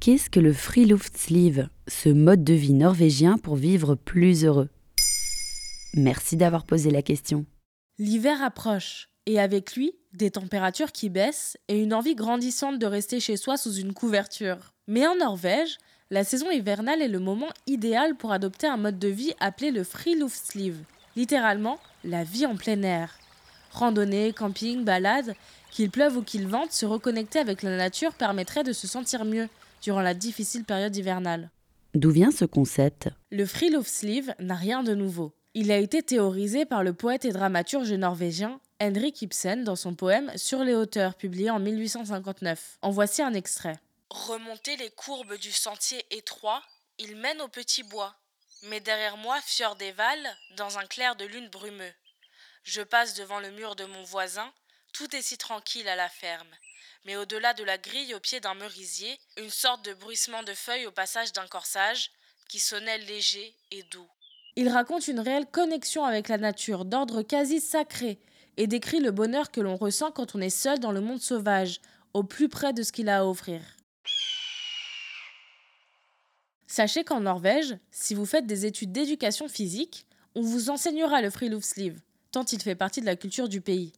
Qu'est-ce que le Friluftsliv, ce mode de vie norvégien pour vivre plus heureux? Merci d'avoir posé la question. L'hiver approche, et avec lui, des températures qui baissent et une envie grandissante de rester chez soi sous une couverture. Mais en Norvège, la saison hivernale est le moment idéal pour adopter un mode de vie appelé le Friluftsliv, littéralement la vie en plein air. Randonnée, camping, balade, qu'il pleuve ou qu'il vente, se reconnecter avec la nature permettrait de se sentir mieux durant la difficile période hivernale. D'où vient ce concept? Le friluftsliv n'a rien de nouveau. Il a été théorisé par le poète et dramaturge norvégien Henrik Ibsen dans son poème Sur les hauteurs, publié en 1859. En voici un extrait. Remonter les courbes du sentier étroit, il mène au petit bois. Mais derrière moi, Fjord des dans un clair de lune brumeux. Je passe devant le mur de mon voisin, tout est si tranquille à la ferme mais au-delà de la grille au pied d'un merisier, une sorte de bruissement de feuilles au passage d'un corsage qui sonnait léger et doux. Il raconte une réelle connexion avec la nature, d'ordre quasi sacré, et décrit le bonheur que l'on ressent quand on est seul dans le monde sauvage, au plus près de ce qu'il a à offrir. Sachez qu'en Norvège, si vous faites des études d'éducation physique, on vous enseignera le friluftsliv, tant il fait partie de la culture du pays.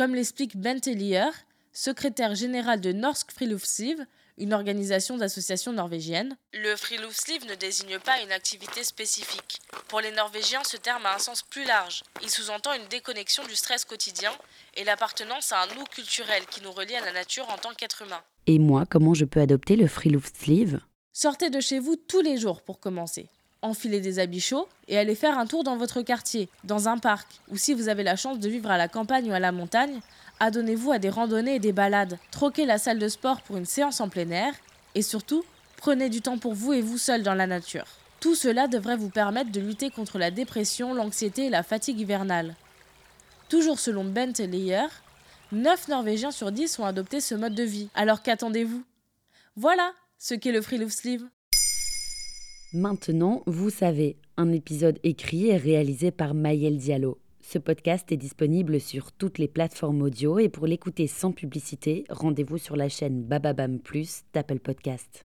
Comme l'explique Bent Elier, secrétaire général de Norsk Friluftsliv, une organisation d'associations norvégiennes. Le Friluftsliv ne désigne pas une activité spécifique. Pour les Norvégiens, ce terme a un sens plus large. Il sous-entend une déconnexion du stress quotidien et l'appartenance à un nous culturel qui nous relie à la nature en tant qu'être humain. Et moi, comment je peux adopter le Friluftsliv? Sortez de chez vous tous les jours pour commencer. Enfilez des habits chauds et allez faire un tour dans votre quartier, dans un parc, ou si vous avez la chance de vivre à la campagne ou à la montagne, adonnez-vous à des randonnées et des balades, troquez la salle de sport pour une séance en plein air, et surtout, prenez du temps pour vous et vous seul dans la nature. Tout cela devrait vous permettre de lutter contre la dépression, l'anxiété et la fatigue hivernale. Toujours selon Bent et Leyer, 9 Norvégiens sur 10 ont adopté ce mode de vie. Alors qu'attendez-vous? Voilà ce qu'est le Friluftsliv. Maintenant, vous savez, un épisode écrit et réalisé par Mayel Diallo. Ce podcast est disponible sur toutes les plateformes audio et pour l'écouter sans publicité, rendez-vous sur la chaîne Bababam Plus d'Apple Podcast.